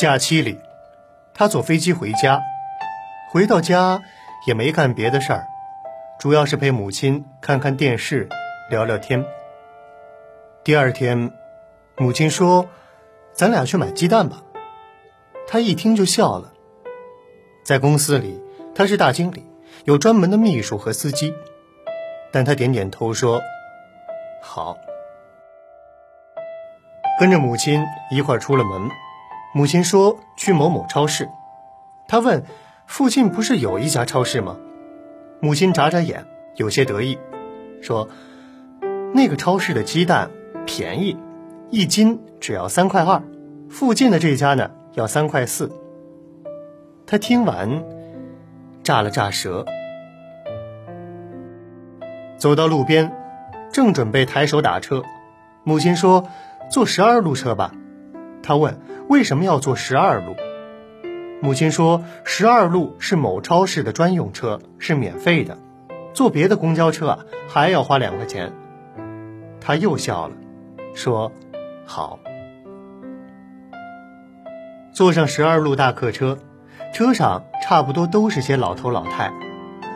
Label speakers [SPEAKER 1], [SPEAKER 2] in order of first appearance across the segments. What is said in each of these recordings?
[SPEAKER 1] 假期里，他坐飞机回家，回到家也没干别的事儿，主要是陪母亲看看电视，聊聊天。第二天，母亲说：“咱俩去买鸡蛋吧。”他一听就笑了。在公司里，他是大经理，有专门的秘书和司机，但他点点头说：“好。”跟着母亲一块儿出了门。母亲说去某某超市，他问附近不是有一家超市吗？母亲眨眨眼，有些得意，说那个超市的鸡蛋便宜，一斤只要三块二，附近的这家呢要三块四。他听完，炸了炸舌，走到路边，正准备抬手打车，母亲说坐十二路车吧。他问。为什么要坐十二路？母亲说：“十二路是某超市的专用车，是免费的，坐别的公交车啊还要花两块钱。”他又笑了，说：“好。”坐上十二路大客车，车上差不多都是些老头老太，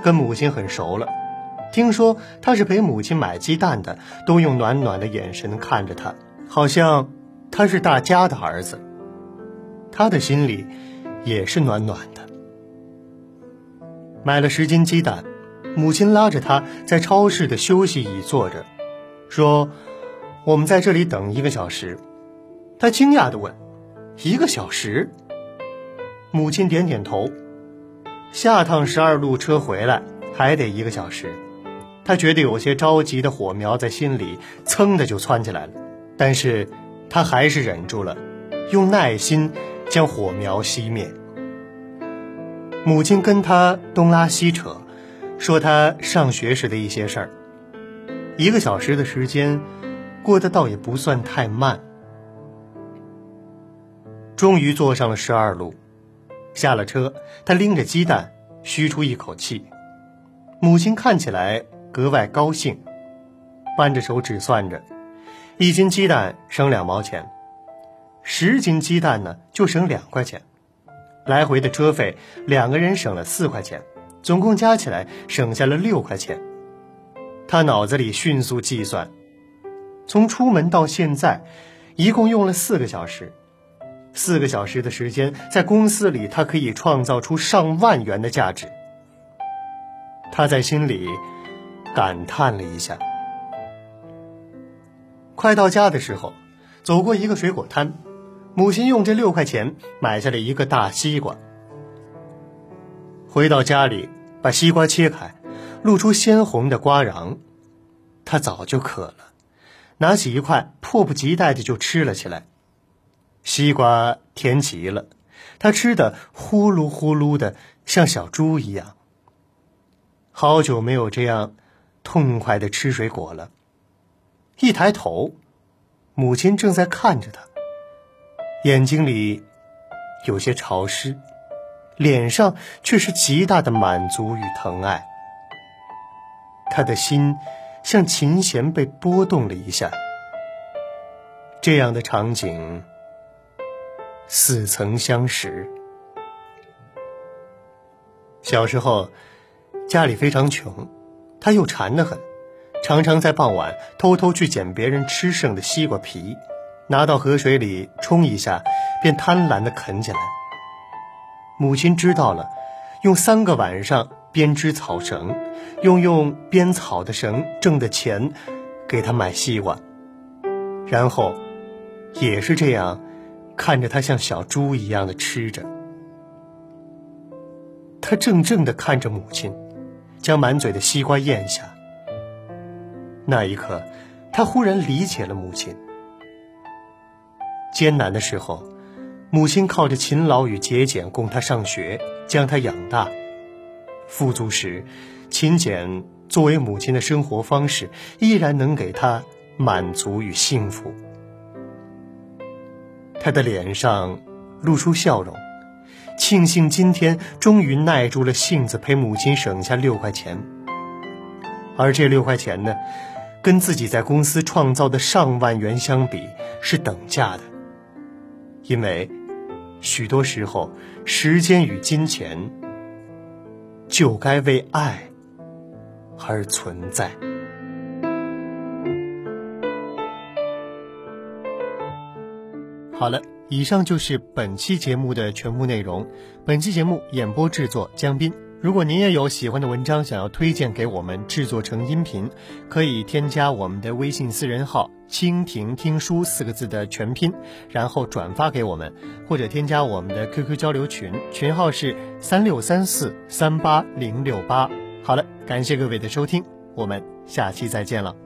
[SPEAKER 1] 跟母亲很熟了。听说他是陪母亲买鸡蛋的，都用暖暖的眼神看着他，好像他是大家的儿子。他的心里也是暖暖的。买了十斤鸡蛋，母亲拉着他在超市的休息椅坐着，说：“我们在这里等一个小时。”他惊讶地问：“一个小时？”母亲点点头。下趟十二路车回来还得一个小时，他觉得有些着急的火苗在心里噌的就窜起来了，但是他还是忍住了，用耐心。将火苗熄灭。母亲跟他东拉西扯，说他上学时的一些事儿。一个小时的时间，过得倒也不算太慢。终于坐上了十二路，下了车，他拎着鸡蛋，吁出一口气。母亲看起来格外高兴，扳着手指算着，一斤鸡蛋省两毛钱。十斤鸡蛋呢，就省两块钱，来回的车费两个人省了四块钱，总共加起来省下了六块钱。他脑子里迅速计算，从出门到现在，一共用了四个小时。四个小时的时间，在公司里他可以创造出上万元的价值。他在心里感叹了一下。快到家的时候，走过一个水果摊。母亲用这六块钱买下了一个大西瓜。回到家里，把西瓜切开，露出鲜红的瓜瓤。他早就渴了，拿起一块，迫不及待的就吃了起来。西瓜甜极了，他吃的呼噜呼噜的，像小猪一样。好久没有这样痛快的吃水果了。一抬头，母亲正在看着他。眼睛里有些潮湿，脸上却是极大的满足与疼爱。他的心像琴弦被拨动了一下。这样的场景似曾相识。小时候，家里非常穷，他又馋得很，常常在傍晚偷偷去捡别人吃剩的西瓜皮。拿到河水里冲一下，便贪婪地啃起来。母亲知道了，用三个晚上编织草绳，用用编草的绳挣的钱，给他买西瓜。然后，也是这样，看着他像小猪一样的吃着。他怔怔地看着母亲，将满嘴的西瓜咽下。那一刻，他忽然理解了母亲。艰难的时候，母亲靠着勤劳与节俭供他上学，将他养大；富足时，勤俭作为母亲的生活方式，依然能给他满足与幸福。他的脸上露出笑容，庆幸今天终于耐住了性子陪母亲省下六块钱。而这六块钱呢，跟自己在公司创造的上万元相比，是等价的。因为，许多时候，时间与金钱就该为爱而存在。好了，以上就是本期节目的全部内容。本期节目演播制作江斌。如果您也有喜欢的文章想要推荐给我们制作成音频，可以添加我们的微信私人号“蜻蜓听书”四个字的全拼，然后转发给我们，或者添加我们的 QQ 交流群，群号是三六三四三八零六八。好了，感谢各位的收听，我们下期再见了。